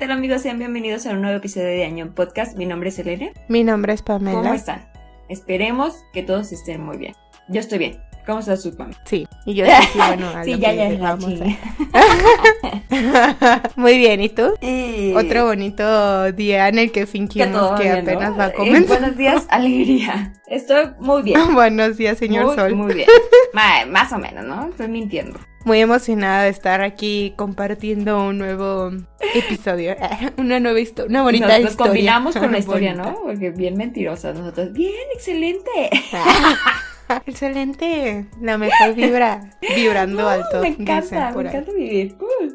Hola, ¿qué tal amigos? Sean bienvenidos a un nuevo episodio de Año Podcast. Mi nombre es Elena. Mi nombre es Pamela. ¿Cómo están? Esperemos que todos estén muy bien. Yo estoy bien. ¿Cómo estás tú, Pam? Sí, y yo sí, bueno, a Sí, ya, que ya, a- Muy bien, ¿y tú? Eh, Otro bonito día en el que que fingimos que, bien, ¿no? apenas va a Eh, comenzar. buenos días, alegría. Estoy muy bien. Buenos días, señor muy, Sol. Muy bien. Más o menos, ¿no? Estoy mintiendo. Muy emocionada de estar aquí compartiendo un nuevo episodio, una nueva historia, una bonita nos, nos historia. combinamos con la historia, Bonita. ¿no? Porque bien mentirosas nosotros. Bien, excelente. Excelente, la mejor vibra, vibrando alto. me encanta, me encanta vivir. Uh.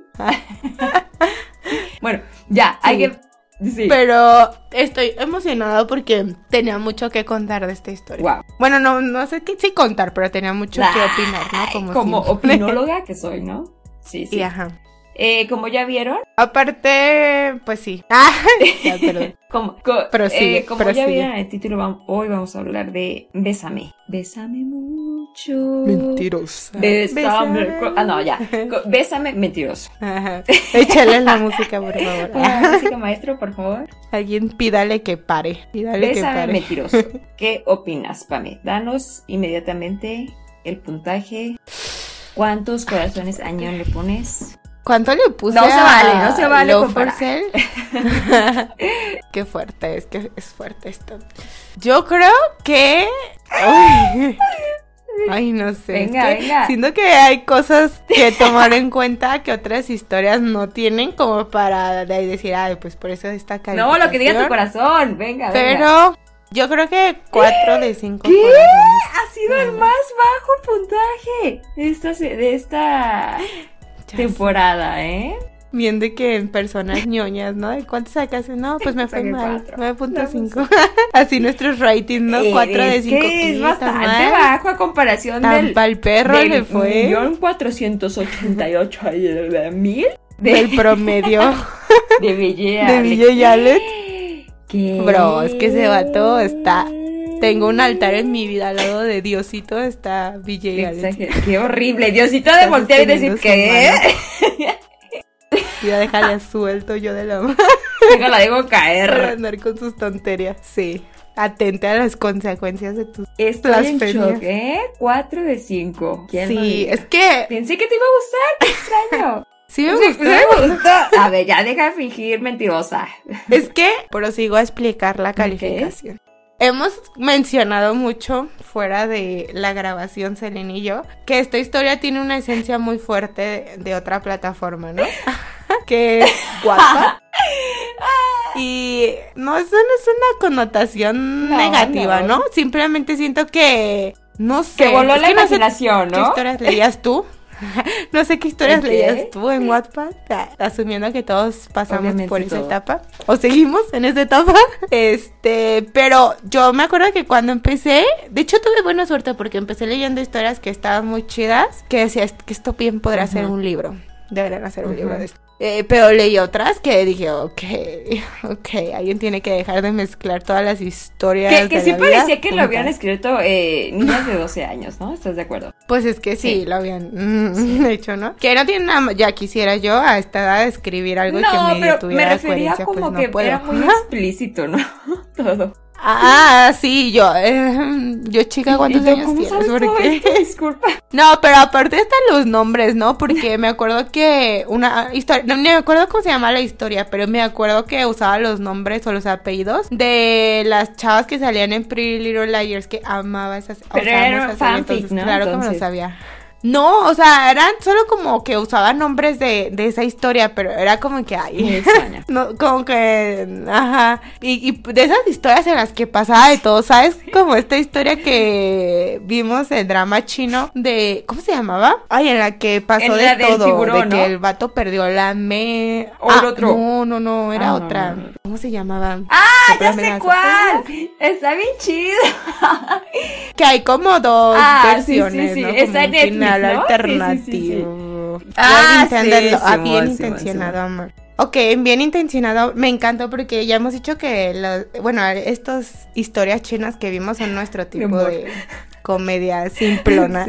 bueno, ya, hay Sí. que... Sí. Pero estoy emocionada porque tenía mucho que contar de esta historia. Wow. Bueno, no, no sé qué sí contar, pero tenía mucho que opinar, ¿no? Como, opinóloga que soy, ¿no? Sí, sí. Y ajá. Eh, como ya vieron, Aparte, pues sí. Ah, ya, perdón. como, co- Prosigue, eh, como ya vieron en el título, hoy vamos a hablar de Bésame. Bésame mucho. Mentirosa. Bésame. Ah, no, ya. Bésame mentiroso. Ajá. Échale la música, por favor. Música maestro, por favor. Alguien pídale que pare. Pídale que Bésame pare. mentiroso. ¿Qué opinas, Pame? Danos inmediatamente el puntaje. ¿Cuántos corazones añón le pones? ¿Cuánto le puse No se a vale, no se vale for Sale? Qué fuerte, es que es fuerte esto. Yo creo que... Ay, Ay, no sé. es Venga, que venga. Siento que hay cosas que tomar en cuenta que otras historias no tienen como para decir, ay, pues por eso está No, lo que diga tu calificación". corazón. Venga, venga. Pero yo creo que 4 de 5 ¿Qué? Ha sido el más bajo puntaje de esta, se- de esta temporada, ¿eh? Bien de que en personas ñoñas, ¿no? ¿De cuánto sacaste? No, pues me fue Saqué mal. cuatro. 9.5. Así nuestros ratings, ¿no? Eh, 4 de es 5. que es bastante bajo a comparación del, Al perro del le fue millón cuatrocientos ochenta y ocho mil del de, promedio de Ville de Alex. Ville. Bro, es que ese vato está- Tengo un altar en mi vida al lado de Diosito, está. Exager- Qué horrible. Diosito de voltear y decir que. Ya déjale suelto yo de la mano la dejo para caer. andar con sus tonterías. Sí. Atente a las consecuencias de tus. Estoy en shock, ¿eh? 4 de 5. ¿Quién lo Sí, es que Pensé que te iba a gustar, qué extraño. sí me Sí, gustó. me gustó. A ver, ya deja de fingir mentirosa. Es que prosigo a explicar la calificación. Hemos mencionado mucho fuera de la grabación, Selene y yo, que esta historia tiene una esencia muy fuerte de, de otra plataforma, ¿no? que es Wattpad. Y no, eso no es una connotación No, negativa, no. ¿no? Simplemente siento que, no sé. Que voló es la que no imaginación, ¿Qué historias leías tú? no sé qué historias leías tú en Wattpad, a- asumiendo que todos pasamos Obviamente por esa todo. etapa o seguimos en esa etapa. Este, pero yo me acuerdo que cuando empecé, de hecho tuve buena suerte porque empecé leyendo historias que estaban muy chidas, que decía "Es que esto bien podrá ser un libro. Deberían hacer un libro de esto. Eh, pero leí otras que dije, ok, ok, alguien tiene que dejar de mezclar todas las historias. Que, que de sí la vida parecía que lo juntas". habían escrito eh, niñas de 12 años, ¿no? ¿Estás de acuerdo? Pues es que sí, Sí. lo habían mm, hecho, ¿no? Que no tiene nada, ya quisiera yo a esta edad escribir algo no, que medio pero me tuviera refería como pues que era muy explícito, ¿no? Todo. Ah, sí, yo, eh, yo chica, ¿cuántos yo, años ¿cómo tienes? Porque- esto? Disculpa. No, pero aparte están los nombres, ¿no? Porque me acuerdo que una historia, no, me acuerdo cómo se llama la historia, pero me acuerdo que usaba los nombres o los apellidos de las chavas que salían en Pretty Little Liars, que amaba esas. Pero era fanfic, entonces, ¿no? Claro que me lo sabía. No, o sea, eran solo como que usaban nombres de, de esa historia, pero era como que, ay, extraña. no, como que, ajá, y, y de esas historias en las que pasaba de todo, ¿sabes? Como esta historia que vimos, el drama chino de, ¿cómo se llamaba? Ay, en la que pasó En de todo, tiburón, de ¿no? que el vato perdió la me... O el Ah, otro. No, no, no, era Ah, otra. no, no. ¿Cómo se llamaba? ¡Ah, ya sé cuál! Está bien chido. Que hay como dos Ah, sí, sí, versiones, sí, ¿no? Como Sí, sí, sí, alternativo. Ah, Bien sí, intentarlo. Ah, bien intencionado, amor. Ok, bien intencionado. Me encantó porque ya hemos dicho que, los- bueno, estas historias chinas que vimos son nuestro tipo de, comedia simplona.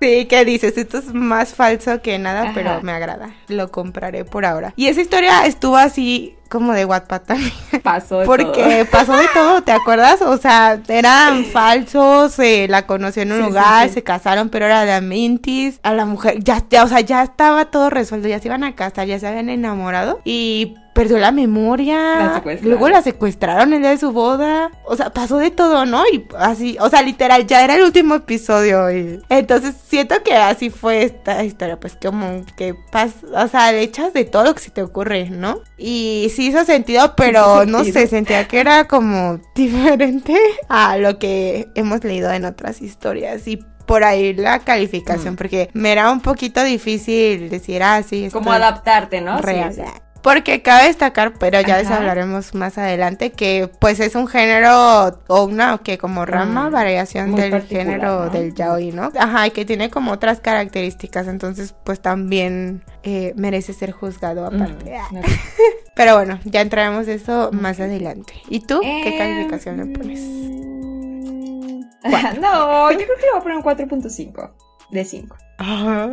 Sí. que dices, esto es más falso que nada, pero me agrada. Lo compraré por ahora. Y esa historia estuvo así como de Wattpad también. Pasó de Porque pasó de todo, ¿te acuerdas? O sea, eran falsos, eh, la conoció en un lugar, se casaron, pero era de Amintis. A la mujer, ya, ya, o sea, ya estaba todo resuelto, ya se iban a casar, ya se habían enamorado. Y perdió la memoria. Luego la secuestraron el día de su boda. O sea, pasó de todo, ¿no? Y así, o sea, literal, ya era el último episodio. Y... Entonces siento que así fue esta historia, pues como que pasa, o sea, le echas de todo lo que se te ocurre, ¿no? Y sí hizo sentido, pero no sé, sentía que era como diferente a lo que hemos leído en otras historias. Y por ahí la calificación, mm. porque me era un poquito difícil decir, ah, sí. Como adaptarte, ¿no? Real. Porque cabe destacar, pero ya les hablaremos más adelante, que pues es un género o una que como rama, mm, variación del género del yaoi, ¿no? Ajá, y que tiene como otras características, entonces pues también eh, merece ser juzgado mm, aparte. pero bueno, ya entraremos de eso más adelante. ¿Y tú qué em, calificación le pones? no, yo creo que le voy a poner un 4.5 de 5. Ay,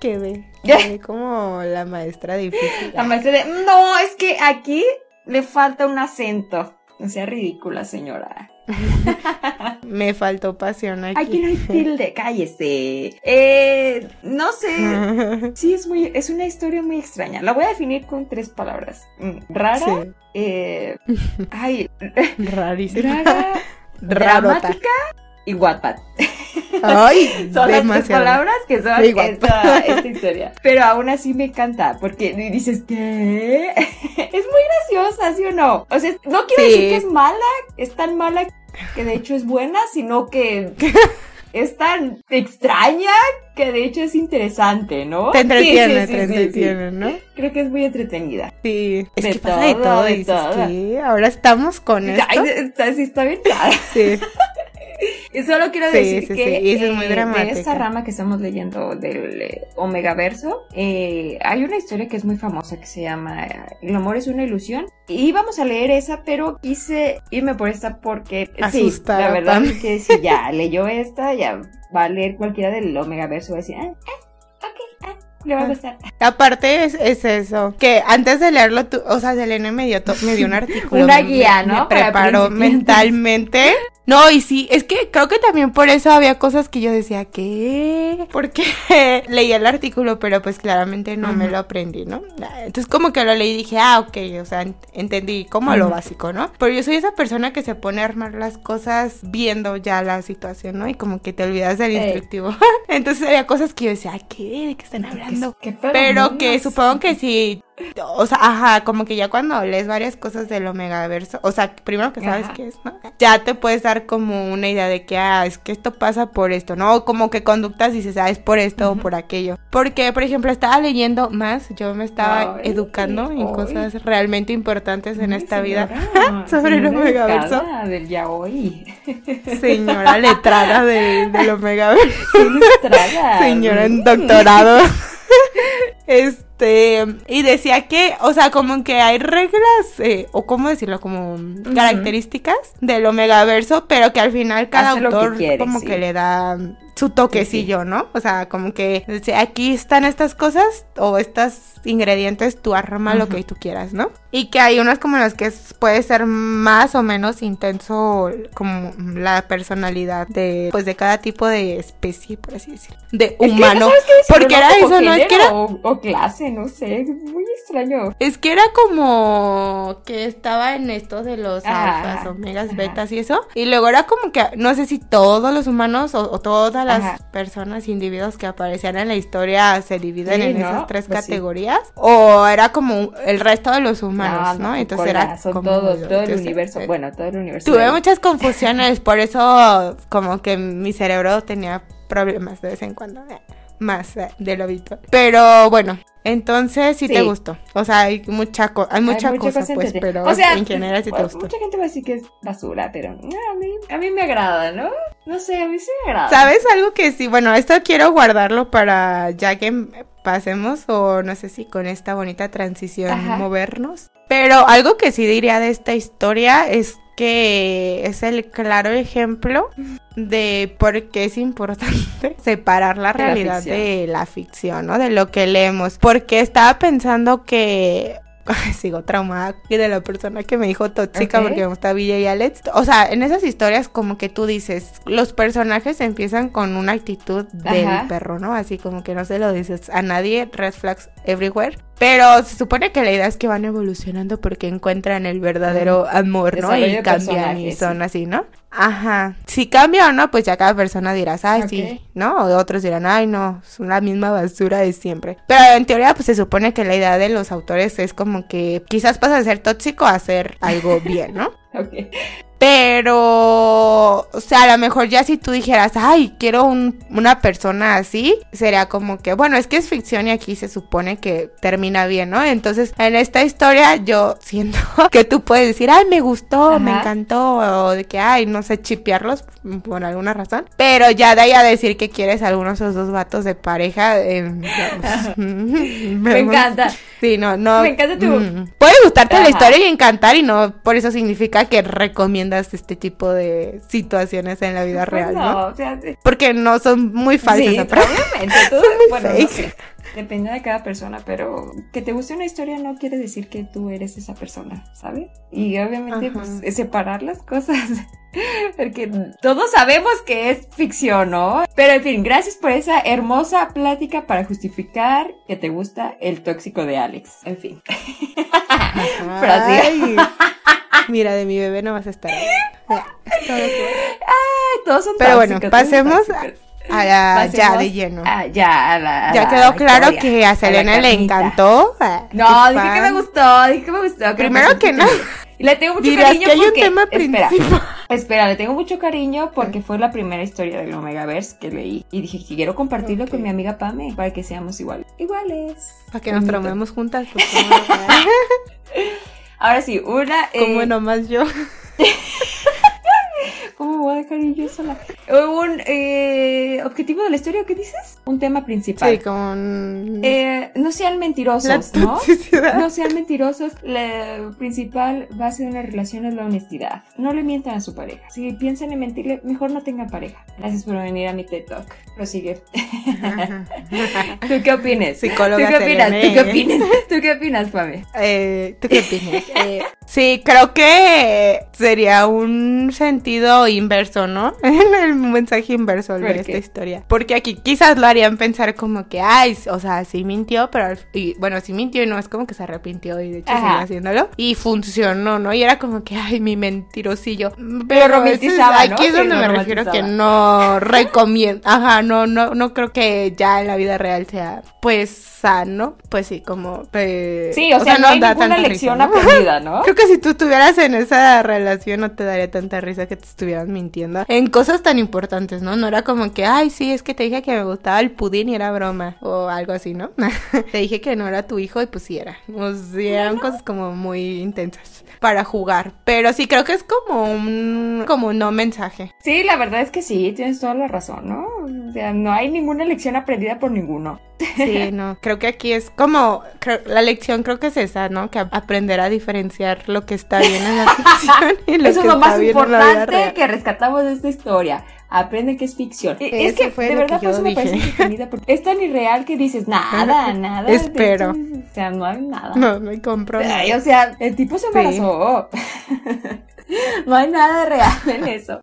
qué ve. como la maestra difícil. La maestra de. No, es que aquí le falta un acento. No sea ridícula, señora. Me faltó pasión aquí. Aquí no hay tilde, cállese. Eh, no sé. Sí, es muy, es una historia muy extraña. La voy a definir con tres palabras. Mm, rara. Eh, ay. Rarísima. Rara. Dramática y Wattpad. Ay, son las tres palabras que son esta, esta, historia. Pero aún así me encanta, porque dices, ¿qué? Es muy graciosa, ¿sí o no? O sea, no quiero decir que es mala, es tan mala que de hecho es buena, sino que es tan extraña que de hecho es interesante, ¿no? Te entretiene, te entretiene, ¿no? Creo que es muy entretenida. Sí, es que pasa de todo, de todo. Ahora estamos con esto. Ay, está, sí, está bien clara. Sí. Y solo quiero decir que es muy eh, de esta rama que estamos leyendo del eh, Omega Verso, eh, hay una historia que es muy famosa que se llama El amor es una ilusión. Y vamos a leer esa, pero quise irme por esta porque sí, la verdad es que si ya leyó esta, ya va a leer cualquiera del Omega Verso va a decir, ah, ah, ok, ah, le va a gustar. Aparte es, es, eso, que antes de leerlo, tú, o sea, Selena me dio, me dio un artículo. Una guía, ¿no? Me preparó mentalmente no, y sí, es que creo que también por eso había cosas que yo decía, ¿qué? Porque leía el artículo, pero pues claramente no me lo aprendí, ¿no? Entonces como que lo leí y dije, ah, ok, o sea, entendí como lo básico, ¿no? Pero yo soy esa persona que se pone a armar las cosas viendo ya la situación, ¿no? Y como que te olvidas del instructivo. Entonces había cosas que yo decía, ¿qué? ¿De qué están hablando? pero que supongo que sí o sea, ajá, como que ya cuando lees varias cosas del Omega Verso, o sea, primero que sabes qué es, ¿no? Ya te puedes dar como una idea de que, ah, es que esto pasa por esto, ¿no? como que conductas dices, ah, es por esto o por aquello. Porque, por ejemplo, estaba leyendo más, yo me estaba educando en cosas realmente importantes en esta vida sobre el Omega Verso. Del yaoi. Señora letrada del Omega Verso. Señora en doctorado. Este, y decía que, o sea, como que hay reglas, eh, o cómo decirlo, como características del Omegaverso, pero que al final cada autor como que le da su toquecillo, ¿no? O sea, como que aquí están estas cosas o estos ingredientes, tú arma lo que tú quieras, ¿no? Y que hay unas como las que puede ser más o menos intenso como la personalidad de pues de cada tipo de especie, por así decirlo, de humano. Porque era eso, ¿no? Es que era o, clase, no sé, muy extraño. Es que era como que estaba en esto de los alfas, omegas, betas y eso, y luego era como que no sé si todos los humanos o, todas las personas, individuos que aparecían en la historia se dividen en esas tres pues categorías o era como el resto de los humanos ¿no? Entonces era como todo el universo, bueno, todo el universo. Tuve muchas confusiones, por eso como que mi cerebro tenía problemas de vez en cuando, eh, más eh, de lo habitual. Pero bueno, entonces sí, te gustó. O sea, hay mucha, hay mucha, cosa, pues, pero en general sí te gustó. Mucha gente va a decir que es basura, pero a, mí, a mí me agrada, ¿no? No sé, a mí sí me agrada. ¿Sabes algo que sí? Bueno, esto quiero guardarlo para ya que pasemos o no sé si con esta bonita transición movernos. Pero algo que sí diría de esta historia es que es el claro ejemplo de por qué es importante separar la realidad de la ficción, ¿no? De lo que leemos. Porque estaba pensando que sigo traumada de la persona que me dijo tóxica porque me gusta Villa y Alex. O sea, en esas historias como que tú dices, los personajes empiezan con una actitud del perro, ¿no? Así como que no se lo dices a nadie, red flags everywhere. Pero se supone que la idea es que van evolucionando porque encuentran el verdadero amor, ¿no? Y cambian y son así, ¿no? Ajá. Si cambia o no, pues ya cada persona dirá, ay, sí, ¿no? O otros dirán, ay, no, es la misma basura de siempre. Pero en teoría, pues se supone que la idea de los autores es como que quizás pasa de ser tóxico a hacer algo bien, ¿no? ok. Pero, o sea, a lo mejor ya si tú dijeras, ay, quiero una persona así, sería como que, bueno, es que es ficción y aquí se supone que termina bien, ¿no? Entonces, en esta historia yo siento que tú puedes decir, ay, me gustó, me encantó, o de que, ay, no sé, chipearlos por alguna razón. Pero ya de ahí a decir que quieres algunos de esos dos vatos de pareja, eh, me encanta. Sí, no, no. Me encanta tu... Mm, puede gustarte la historia y encantar y no por eso significa que recomiendo este tipo de situaciones en la vida pues real, ¿no? O sea, Porque no son muy falsas. Sí, probablemente. Todo, bueno, Depende de cada persona, pero que te guste una historia no quiere decir que tú eres esa persona, ¿sabes? Y obviamente, pues, separar las cosas. Porque todos sabemos que es ficción, ¿no? Pero en fin, gracias por esa hermosa plática para justificar que te gusta el tóxico de Alex. En fin. Mira, de mi bebé no vas a estar. todos son Pero bueno, pasemos a la, ya de lleno. ya, a la, ya quedó claro que a Selena le encantó. No, dije que me gustó, dije que me gustó. Primero que no. Y le tengo mucho cariño que hay un tema espera, espera, le tengo mucho cariño porque fue la primera historia del Omegaverse que leí. Y dije, quiero compartirlo con mi amiga Pame para que seamos iguales. Iguales. Para que nos traumemos juntas. Pues, Ahora sí, una... Como eh... nomás yo. ¿Cómo voy a dejar yo sola? Un eh, objetivo de la historia, ¿qué dices? Un tema principal. Sí, con... Eh, no sean mentirosos, ¿no? No sean mentirosos. La principal base de una relación es la honestidad. No le mientan a su pareja. Si piensan en mentirle, mejor no tengan pareja. Gracias por venir a mi TED Talk. Prosigue. ¿Tú qué opinas? Psicóloga ¿Tú qué opinas? ¿Tú qué opinas? ¿Tú qué opinas, Pame? Eh, ¿Tú qué opinas? Eh, sí, creo que sería un sentido inverso, ¿no? el mensaje inverso de esta historia. Porque aquí quizás lo harían pensar como que, ay, o sea, sí mintió, pero y, bueno, sí mintió y no es como que se arrepintió y de hecho sigue haciéndolo. Y funcionó, ¿no? Y era como que, ay, mi mentirosillo. Pero, pero aquí es donde me refiero que no recomiendo. Ajá, no, no, no creo que ya en la vida real sea, pues, sano. Pues sí, como. Pues, sí, o, sea, no, hay ninguna lección aprendida, ¿no? creo que si tú estuvieras en esa relación no te daría tanta risa que te mintiendo en cosas tan importantes, ¿no? No era como que, ay, sí, es que te dije que me gustaba el pudín y era broma o algo así, ¿no? te dije que no era tu hijo y pues sí era. O sea, eran cosas como muy intensas para jugar. Pero sí, creo que es como un, como un no mensaje. Sí, la verdad es que sí, tienes toda la razón, ¿no? O sea, no hay ninguna lección aprendida por ninguno. Sí, no, creo que aquí es como, la lección creo que es esa, ¿no? Que aprender a diferenciar lo que está bien en la ficción y lo Eso que es lo más importante que rescatamos de esta historia. Aprende que es ficción. Es que de verdad por eso me parece porque es tan irreal que dices nada, nada. Espero. o sea, no hay nada. No, no hay compro. o sea, el tipo se embarazó. no hay nada de real en eso.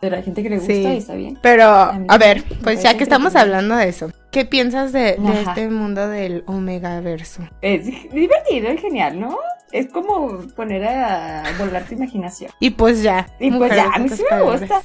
Pero hay gente que le gusta y está bien. Pero, a, ver, pues ya que estamos hablando de eso, ¿qué piensas de, este mundo del Omegaverso? Es divertido, es genial, ¿no? Es como poner a volar tu imaginación. Y pues ya. Y pues ya, a mí sí me gusta.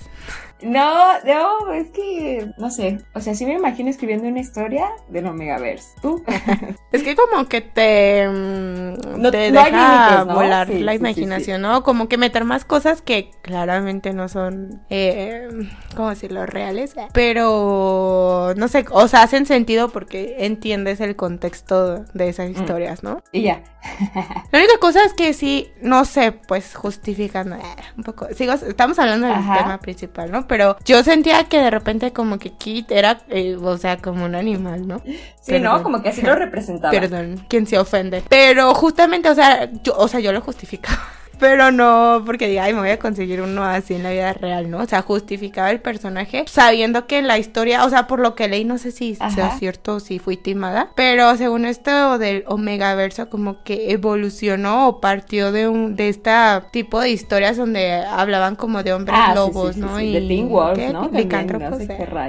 No, no, es que, no sé, o sea, sí me imagino escribiendo una historia del Omegaverse. ¿Tú? es que como que te, mm, no, te deja volar la imaginación, ¿no? Como que meter más cosas que claramente no son, eh, ¿cómo decirlo? Reales. Pero, no sé, o sea, hacen sentido porque entiendes el contexto de esas mm. historias, ¿no? Y ya. la única cosa es que sí, no sé, pues justifican eh, un poco. Sigo, estamos hablando del tema principal, ¿no? Pero yo sentía que de repente como que Kit era, eh, o sea, como un animal, ¿no? Sí, ¿no? Como que así lo representaba. Perdón, quien se ofende. Pero justamente, o sea, yo, o sea, yo lo justificaba. Pero no porque diga, ay, me voy a conseguir uno así en la vida real, ¿no? O sea, justificaba el personaje sabiendo que la historia, o sea, por lo que leí, no sé si sea cierto o si fui timada, pero según esto del Omega Verso, como que evolucionó o partió de un de este tipo de historias donde hablaban como de hombres ah, lobos, ¿no? y de Teen Wolf, ¿no?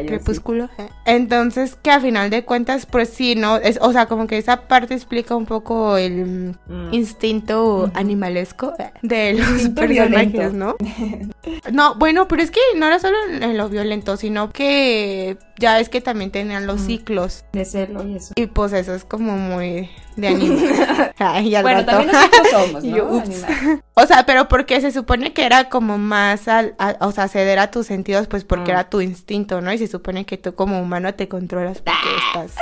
crepúsculo. Entonces, que a final de cuentas, pues sí, ¿no? Es, o sea, como que esa parte explica un poco el mm. instinto animalesco de los personajes, ¿no? no, bueno, pero es que no era solo en lo violento, sino que ya es que también tenían los ciclos. De serlo y eso. Y pues eso es como muy de anime. bueno, también nosotros somos, ¿no? o sea, pero porque se supone que era como más, al, o sea, ceder a tus sentidos, pues porque mm. era tu instinto, ¿no? Y se supone que tú como humano te controlas porque estás...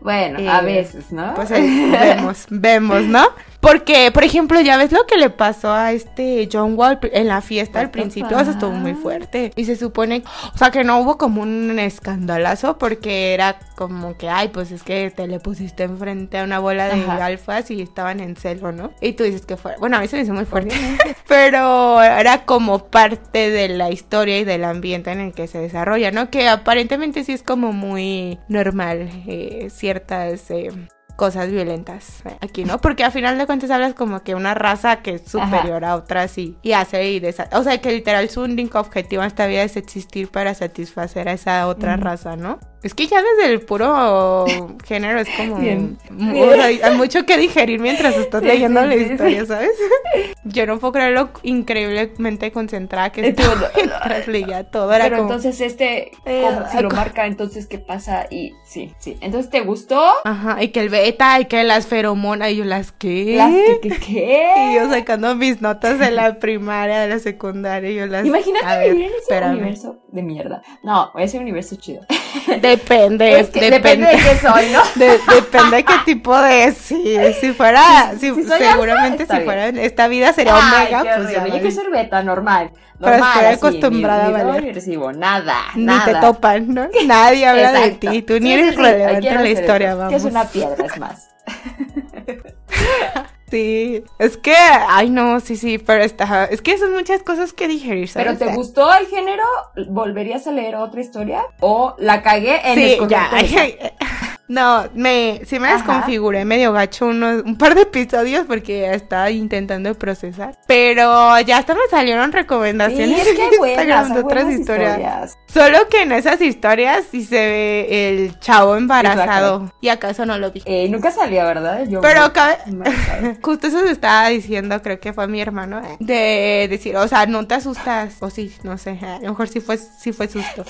Bueno, a eh, veces, ¿no? Pues vemos, vemos, ¿no? Porque, por ejemplo, ya ves lo que le pasó a este John Wall en la fiesta al principio, eso estuvo muy fuerte. Y se supone, o sea, que no hubo como un escandalazo porque era como que, ay, pues es que te le pusiste enfrente a una bola de alfas y estaban en celo, ¿no? Y tú dices que fue, bueno, a mí se me hizo muy fuerte, pero era como parte de la historia y del ambiente en el que se desarrolla, ¿no? Que aparentemente sí es como muy normal, eh, ciertas... Eh, cosas violentas aquí, ¿no? Porque al final de cuentas hablas como que una raza que es superior a otras y, y hace y desa O sea, que literal su único objetivo en esta vida es existir para satisfacer a esa otra raza, ¿no? Es que ya desde el puro género es como... Bien. hay mucho que digerir mientras estás leyendo la historia, ¿sabes? Yo no puedo creer lo increíblemente concentrada que estoy mientras leía todo. Pero entonces este, eh, como si lo marca, entonces ¿qué pasa? Y sí, sí. Entonces, ¿te gustó? Ajá, y que el beta, y que las feromonas, y yo las ¿qué? ¿Las que, qué? Y yo sacando mis notas de la primaria, de la secundaria, y yo las... Imagínate vivir en ese universo de mierda. No, ese universo chido. Depende, pues depende, de qué soy, ¿no? depende de qué tipo de sí, si fuera, si, seguramente si fuera esta vida sería omega, pues ya. Yo quiero ser beta normal. Pero estoy acostumbrada a valer. Recibo nada, ni te topan, ¿no? Nadie habla de ti, tú ni eres relevante en la historia, vamos. Que es una piedra, es más. Sí, es que, ay no, sí, sí, pero está, es que son muchas cosas que digerir, ¿sabes? ¿Pero te gustó el género? ¿Volverías a leer otra historia? ¿O la cagué en sí, ya, No, me, sí me desconfiguré medio gacho un par de episodios porque estaba intentando procesar. Pero ya hasta me salieron recomendaciones sí, es que buenas, de otras historias. Solo que en esas historias sí se ve el chavo embarazado. ¿Y acaso no lo vi? Eh, nunca salió, ¿verdad? Yo Pero justo eso se estaba diciendo, creo que fue mi hermano, de decir, o sea, no te asustas. O sí, no sé, a lo mejor sí fue, sí fue susto.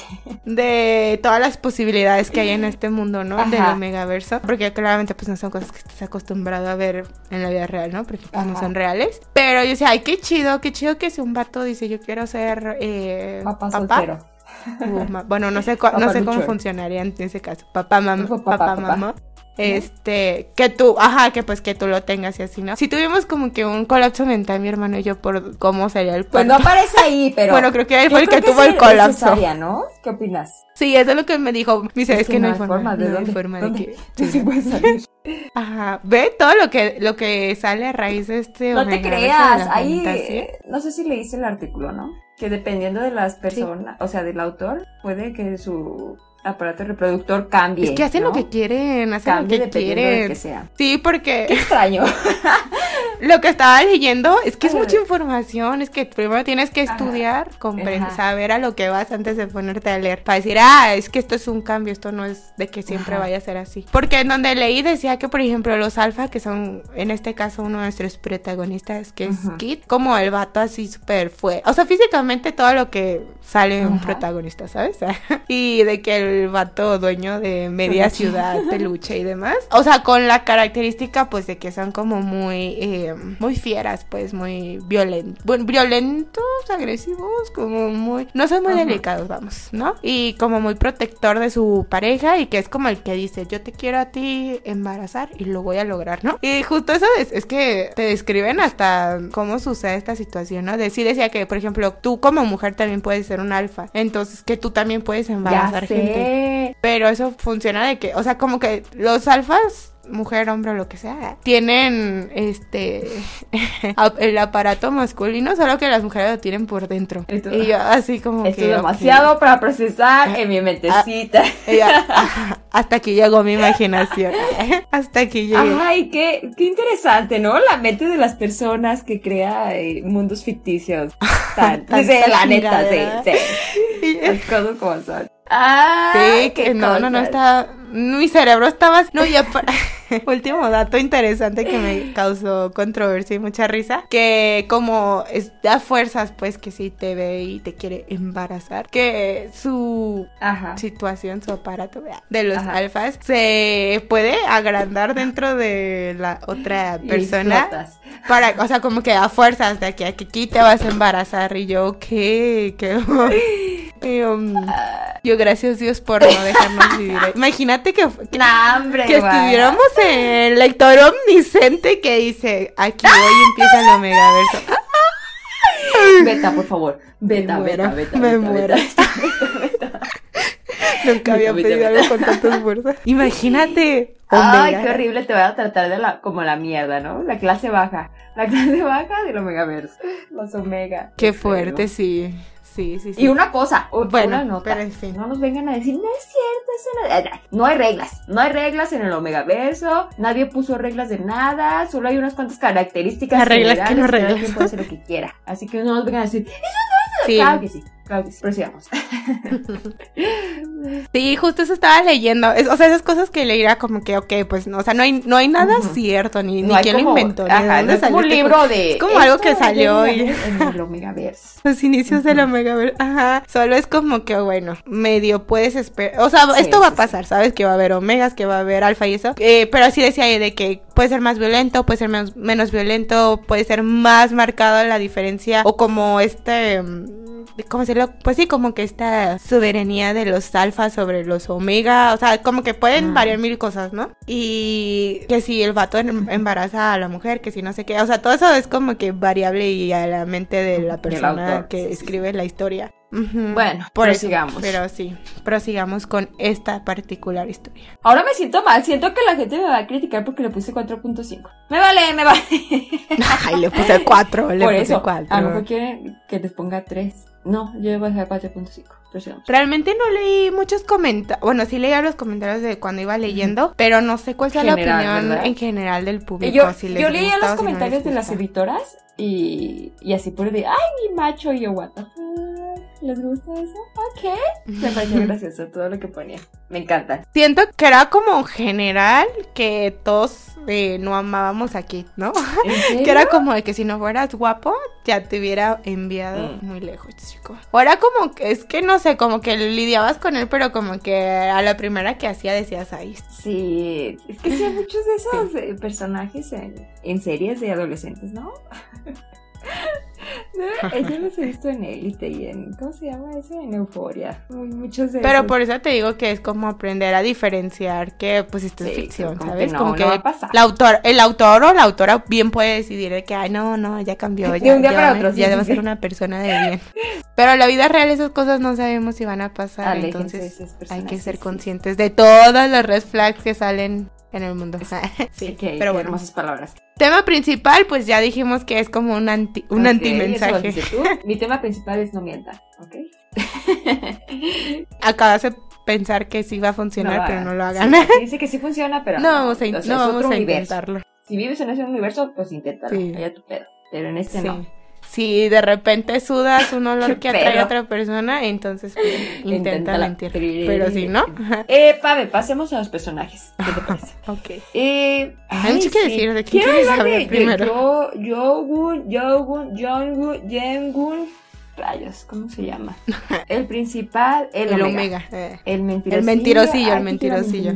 De todas las posibilidades que hay en este mundo, ¿no? Megaverso, porque claramente pues no son cosas que estás acostumbrado a ver en la vida real, ¿no? Porque pues, no son reales. Pero yo decía, ay, qué chido, qué chido que si un vato dice, yo quiero ser eh, papá, soltero. Uh, bueno, no sé, no sé cómo funcionaría en ese caso. Papá, mamá, papá, mamá. Este, que tú, ajá, que pues que tú lo tengas y así, ¿no? Si tuvimos como que un colapso mental, mi hermano y yo, por cómo sería el Pues no aparece ahí, pero. bueno, creo que él fue el que, tuvo el colapso. ¿no? ¿Qué opinas? Sí, eso es lo que me dijo. Me dice, es, que, no hay forma, de, no hay forma de que. sí salir. Ajá, ve todo lo que, lo que sale a raíz de este. No te creas, ahí. No sé si leíste el artículo, ¿no? Que dependiendo de las personas, o sea, del autor, puede que su aparato reproductor cambie. Es que hacen lo que quieren, hacen lo que quieren. que sea. Sí, porque. Qué extraño. lo que estaba leyendo es que es mucha información, es que primero tienes que estudiar, comprender, saber a lo que vas antes de ponerte a leer. Para decir, ah, es que esto es un cambio, esto no es de que siempre vaya a ser así. Porque en donde leí decía que, por ejemplo, los alfa, que son en este caso uno de nuestros protagonistas, que es Kit, como el vato así súper fue. O sea, físicamente todo lo que sale un protagonista, ¿sabes? y de que el el vato dueño de media ciudad, peluche y demás. O sea, con la característica pues de que son como muy, eh, muy fieras, pues muy violentos, bueno, violentos, agresivos, como muy, no son muy delicados, vamos, ¿no? Y como muy protector de su pareja y que es como el que dice, yo te quiero a ti embarazar y lo voy a lograr, ¿no? Y justo eso es, es que te describen hasta cómo sucede esta situación, ¿no? De, sí decía que, por ejemplo, tú como mujer también puedes ser un alfa, entonces que tú también puedes embarazar gente. Pero eso funciona de que, o sea, como que los alfas mujer, hombre o lo que sea, tienen este el aparato masculino, solo que las mujeres lo tienen por dentro. Y, yo así como Esto es demasiado para procesar en mi mentecita. hasta aquí llegó mi imaginación. hasta aquí llegué. Ay, qué, qué interesante, ¿no? La mente de las personas que crea eh, mundos ficticios. Tan, la neta, sí, sí. Las cosas como son. Ah, sí, que no, no, no, está. Mi cerebro estaba. No, ya para. Último dato interesante que me causó controversia y mucha risa. Que como da fuerzas, pues, que si te ve y te quiere embarazar. Que su situación, su aparato de los alfas se puede agrandar dentro de la otra persona. Para, o sea, como que a fuerzas de aquí a aquí te vas a embarazar. Y yo, ¿qué? ¿Qué? Um, yo, gracias Dios por no dejarnos vivir. Imagínate que, que, que estuviéramos en lector omnisciente que dice, aquí hoy empieza el Omegaverso. Beta, por favor. Beta, beta, beta, Me muero. Nunca había pedido algo con tantas fuerzas. Imagínate. Ay, qué horrible te voy a tratar de la, como la mierda, ¿no? La clase baja. La clase baja del Omegaverso. Los Omega. Qué fuerte, sí. Sí, sí, sí. Y una cosa, bueno, nota. Pero en fin. No nos vengan a decir, no es cierto, eso no... no hay reglas. No hay reglas en el Omegaverso. Nadie puso reglas de nada. Solo hay unas cuantas características. Las reglas que no reglas. Cada quien puede hacer lo que quiera. Así que no nos vengan a decir, eso no es. Sí. Claro que sí. Sí. Prosigamos. Sí, justo eso estaba leyendo. o sea, esas cosas que leía como que, ok, pues no, o sea, no hay, no hay nada cierto, ni, ni quién lo inventó, ni de dónde salió. un libro de. Es como algo que salió y. En el Omegaverse. Los inicios del Omegaverse. Ajá. Solo es como que, bueno, medio puedes esperar. O sea, esto va a pasar, ¿sabes? Que va a haber Omegas, que va a haber Alfa y eso. Eh, pero así decía de que puede ser más violento, puede ser menos, menos violento, puede ser más marcada la diferencia. O como este. ¿Cómo se lo? Pues sí, como que esta soberanía de los alfas sobre los omega, o sea, como que pueden variar mil cosas, ¿no? Y que si el vato em, embaraza a la mujer, que si no sé qué, o sea, todo eso es como que variable y a la mente de la persona que escribe la historia. Bueno, prosigamos. pero sí, prosigamos con esta particular historia. Ahora me siento mal, siento que la gente me va a criticar porque le puse 4.5. Me vale, me vale. Ay, le puse 4, le Por puse eso, 4. A lo mejor quieren que les ponga 3. No, yo voy a dejar 4.5. Realmente no leí muchos comentarios. Bueno, sí leía los comentarios de cuando iba leyendo, pero no sé cuál sea la opinión en general del público. Yo, yo leía los comentarios de las editoras y, y así por de, ay, mi macho, y yo, what the fuck, ¿les gusta eso? Ok. Me pareció gracioso todo lo que ponía. Me encanta. Siento que era como general que todos eh, no amábamos a Kit, ¿no? que era como de que si no fueras guapo, ya te hubiera enviado mm. muy lejos, chico. O era como que, es que no sé, como que lidiabas con él, pero como que a la primera que hacía decías ahí. Sí, es que sí hay muchos de esos eh, personajes en, en series de adolescentes, ¿no? Yo los he visto en Élite y en. ¿Cómo se llama ese? En Euforia. muchos de Pero por eso te digo que es como aprender a diferenciar que, pues, esto es ficción, ¿sabes? como que la autor, el autor o la autora bien puede decidir de que, ay, no, no, ya cambió. Ya, un día para otro, ya debe ser una persona de bien. Pero en la vida real esas cosas no sabemos si van a pasar. entonces hay que ser conscientes de todas las red flags que salen en el mundo. sí, pero bueno. hermosas palabras. Tema principal, pues ya dijimos que es como un anti, un anti-mensaje. Mi tema principal es no mienta, ¿ok? Acabas de pensar que sí va a funcionar, pero no lo hagan. dice que sí funciona, pero no, vamos a, no vamos a intentarlo. Si vives en ese universo, pues inténtalo, sí. tu pedo. Pero en este no si de repente sudas un olor que atrae a otra persona, entonces pues, intenta mentir. Pero si no. Eh, Pave, pasemos a los personajes. ¿Qué te parece? ok. Eh, Hay que decir. ¿De quién quieres hablar primero? Yo, Yogun, Yogun, Jonggun, Jengun. Rayos, ¿cómo se llama? El principal, el, el Omega. Eh. El mentirosillo. El mentirosillo, el mentirosillo.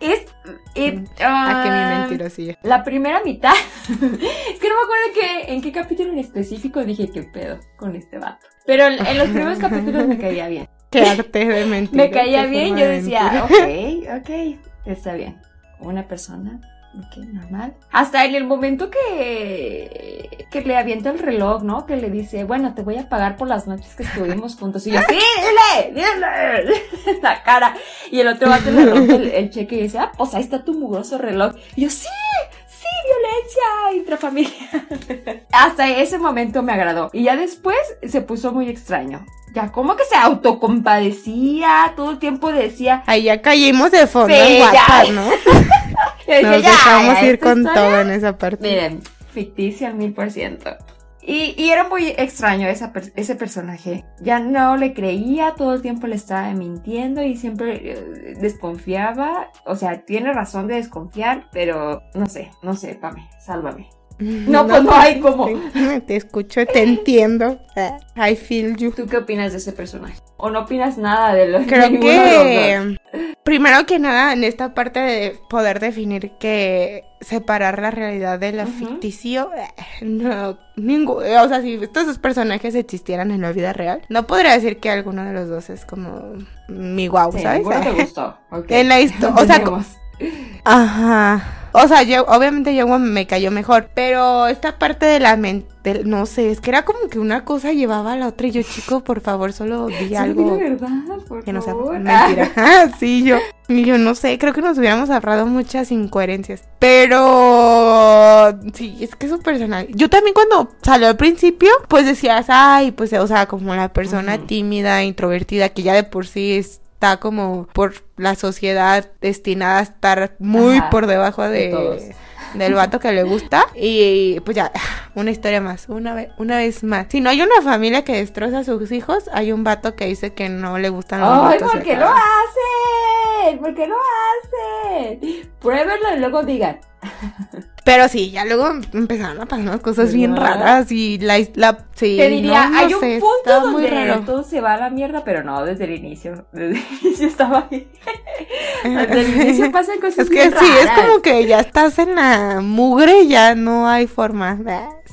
Es. Mm, a que mi ah, mentirosillo. La primera mitad. es que no me acuerdo que, en qué capítulo en específico dije qué pedo con este vato. Pero en los primeros capítulos me caía bien. Qué arte de mentir. me caía bien, yo decía, ok, ok, está bien. Una persona Ok, normal. Hasta en el momento que, que le avienta el reloj, ¿no? Que le dice, bueno, te voy a pagar por las noches que estuvimos juntos. Y yo, sí, dile, dile, la cara. Y el otro vato le rompe el, el cheque y dice, ah, pues ahí está tu mugroso reloj. Y yo, sí, sí, violencia intrafamiliar. Hasta ese momento me agradó. Y ya después se puso muy extraño. Ya como que se autocompadecía, todo el tiempo decía... Ahí ya caímos de fondo Sí, en ya. WhatsApp, ¿no? Nos "Ya, dejamos ya, ir con historia todo en esa parte. Miren, ficticia al mil por ciento. Y, y era muy extraño esa ese personaje. Ya no le creía, todo el tiempo le estaba mintiendo y siempre eh, desconfiaba. O sea, tiene razón de desconfiar, pero no sé, no sé, Pame, sálvame. No, pues no hay como. Te, escucho, te entiendo. I feel you. ¿Tú qué opinas de ese personaje? ¿O no opinas nada de lo Creo de que primero que nada en esta parte de poder definir que separar la realidad de lo Ujú. ficticio, eh, no, ningún, o sea, si estos dos personajes existieran en la vida real, no podría decir que alguno de los dos es como mi guau, Sí, ¿sabes? te gustó. En la histo- o sea. Ajá. O sea, yo, obviamente Yogo me cayó mejor, pero esta parte de la mente, no sé, es que era como que una cosa llevaba a la otra y yo, chico, por favor, solo di algo verdad, por que no sea favor. mentira. Ah, sí, yo, y yo no sé, creo que nos hubiéramos ahorrado muchas incoherencias, pero sí, es que es su personal. Yo también cuando salió al principio, pues decías, ay, pues, o sea, como la persona Ujú. tímida, introvertida, que ya de por sí está como por la sociedad destinada a estar muy Ajá, por debajo de de, todos. del vato que le gusta y pues ya una historia más una vez una vez más si no hay una familia que destroza a sus hijos hay un vato que dice que no le gustan los Ay, ¿por qué lo hacen? ¿Por qué lo hacen? Pruébenlo y luego digan. Pero sí ya luego empezaron a pasar unas cosas bien ¿Verdad? raras y la la sí Te diría, no, no hay un sé, punto muy donde raro todo se va a la mierda, pero no, desde el inicio. Desde el inicio estaba ahí. Desde el inicio pasan cosas es que bien sí, es como que ya estás en la mugre, ya no hay forma.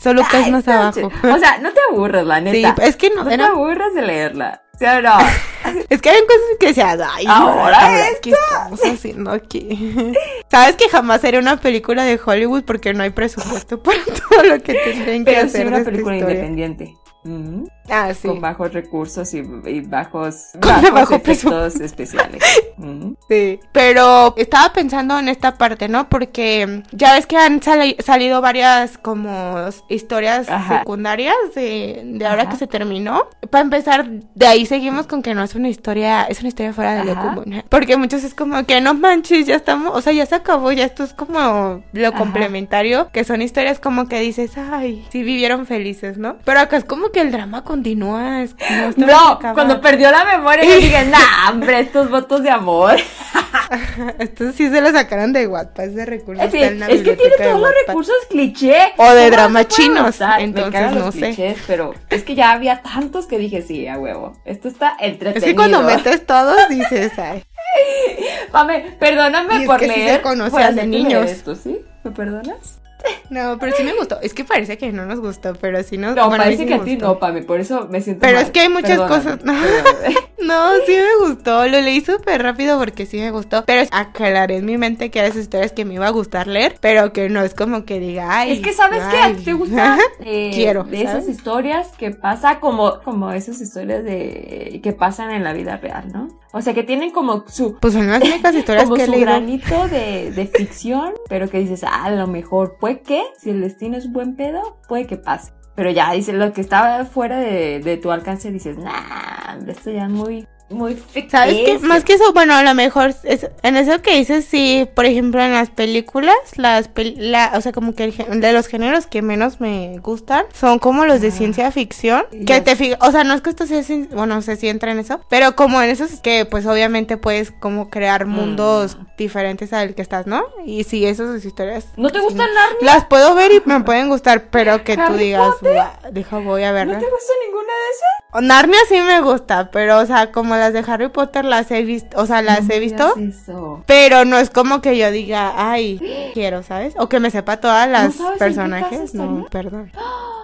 Solo caes Ay, más abajo. O sea, no te aburres, la Sí, neta. es que no, no te aburres de leerla. ¿Sí o no? es que hay cosas que decías, ay, Ahora ahora ¿qué estamos haciendo aquí? Sabes que jamás sería una película de Hollywood porque no hay presupuesto para todo lo que tendrían que Pero hacer de una película historia. independiente. Ujú. Ah, sí. Con bajos recursos y, y bajos, Con bajos bajo efectos especiales. Ujú. Sí, pero estaba pensando en esta parte, ¿no? Porque ya ves que han sali- salido varias como historias Ajá. secundarias de, de ahora Ajá. que se terminó. Para empezar, de ahí seguimos con que no es una historia, es una historia fuera de lo común. Porque muchos es como que no manches, ya estamos, o sea, ya se acabó, ya esto es como lo Ajá. complementario, que son historias como que dices, ay, sí vivieron felices, ¿no? Pero acá es como que el drama continúa, es no, se No, acaba. cuando perdió la memoria yo dije, nah, hombre, estos votos de amor. Estos sí se lo sacaron de Wattpad, ese recurso Sí, está en la es que tiene de todos los recursos cliché. O de ¿Cómo no drama se chinos, entonces no los sé. clichés, pero es que ya había tantos que dije, sí, a huevo. Esto está entretenido. Es que cuando metes todos dices, ay, Mame, perdóname Y es por que sí se leer. de hacerte leer niños. Esto, ¿sí? ¿Me perdonas? No, pero sí me gustó. Es que parece que no nos gustó, pero sí nos No, bueno, a mí parece sí que a ti gustó. no, Pame, por eso me siento Pero mal. es que hay muchas Perdóname, cosas- no. No, sí me gustó, lo leí súper rápido porque sí me gustó, pero aclaré en mi mente que eran esas historias que me iba a gustar leer, pero que no es como que diga, ay. Es que sabes que a ay. ti te gusta eh, Quiero, de esas ¿sabes? historias que pasa como como esas historias de que pasan en la vida real, ¿no? O sea, que tienen como su Pues son las únicas historias como que he su leído. granito de, de ficción, pero que dices, ah, a lo mejor puede que, si el destino es buen pedo, puede que pase. Pero ya, dice, lo que estaba fuera de, de tu alcance, dices, nah, esto ya es muy, muy ficticio. ¿Sabes qué? Más que eso, bueno, a lo mejor es, en eso que dices, sí, por ejemplo, en las películas, las pel- la, o sea, como que el de los géneros que menos me gustan son como los de Ah. ciencia ficción, que te sé. fijas, o sea, no es que esto sea, bueno, no sé si entra en eso, pero como en esos que pues obviamente puedes como crear mundos Mm. diferentes al que estás, ¿no? Y sí, esas historias. ¿No te sí, gusta Narnia? Las puedo ver y me pueden gustar, pero que tú ¿Harry digas, Potter? "Guau, deja, voy a ¿No verla. te gusta ninguna de esas? Narnia sí me gusta, pero o sea, como las de Harry Potter las he visto, o sea, las No he visto, eso. pero no es como que yo diga, ay, quiero, ¿sabes? O que me sepa todas las personajes. No, perdón.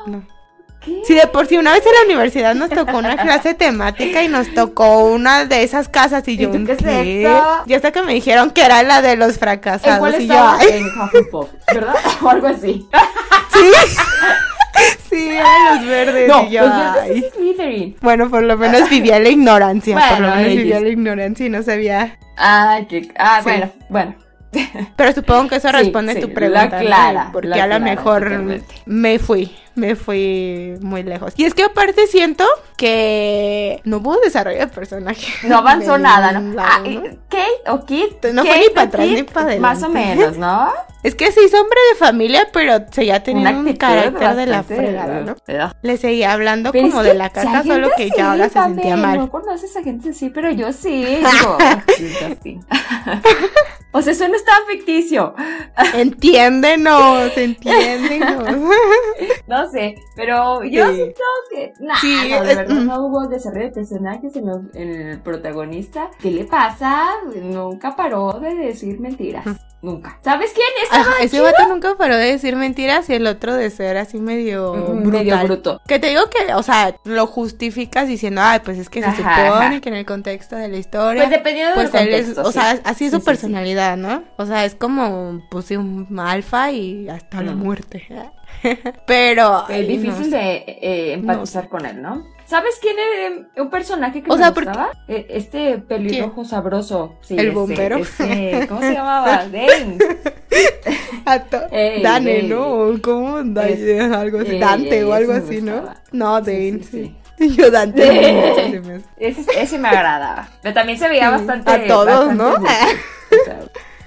No. ¿Qué? Si de por sí una vez en la universidad nos tocó una clase temática y nos tocó una de esas casas y ¿Y yo, tú qué es ¿qué? esto? Y hasta que me dijeron que era la de los ¿En fracasados cuál y yo, En Hufflepuff, ¿verdad? O algo así. sí. Sí, eran los verdes. No, y yo, los verdes ay. es Slytherin. Bueno, por lo menos vivía la ignorancia. por lo menos vivía la ignorancia y no sabía. Ay, que... Ah, Sí. bueno, bueno. Pero supongo que eso responde sí, tu la pregunta. ¿no? clara, Porque la a lo mejor totalmente. me fui, me fui muy lejos. Y es que aparte siento que no hubo desarrollo de personaje. No avanzó nada, ¿no? Ah, ¿no? Kate o Kit. No fue ni para atrás ni para adelante. Más o menos, ¿no? Es que se hizo hombre de familia, pero seguía teniendo un actitud carácter de la fregada, ¿no? Le seguía hablando Pero como es de la si caca, solo que ya ahora se sentía mal. No conoces a gente así, pero yo sí. Digo, o sea, eso no es tan ficticio. Entiéndenos, entiéndenos. No sé, pero yo Sí. siento que. Nah, Sí, no, de es- verdad mm. no hubo desarrollo de personajes en, los- en el protagonista. ¿Qué le pasa? Nunca paró de decir mentiras. Nunca. ¿Sabes quién? Estaba Ajá, ese vato nunca paró de decir mentiras y el otro de ser así medio brutal. medio bruto. Que te digo que, o sea, lo justificas diciendo, ay, pues es que se Ajá, supone ajá. que en el contexto de la historia. Pues dependiendo pues del él es, contexto. o sea, sí. así es Sí, su sí, personalidad, ¿no? O sea, es como, pues sí, un alfa y hasta la muerte. Pero. Es difícil no de eh, empatizar con él, ¿no? ¿Sabes quién es un personaje que O me sea, gustaba? Eh, Este pelirrojo sabroso. Sí, ¿El ese- bombero? ese- ¿Cómo se llamaba? Dane. Ey, Dane. ¿no? ¿Cómo? Da- Es- algo así. ey, Dante ey, o algo así, ¿no? No, Dane, sí, sí. Yo Dante. Ese, ese me agradaba. Pero también se veía bastante. a todos, bastante ¿no? O sea,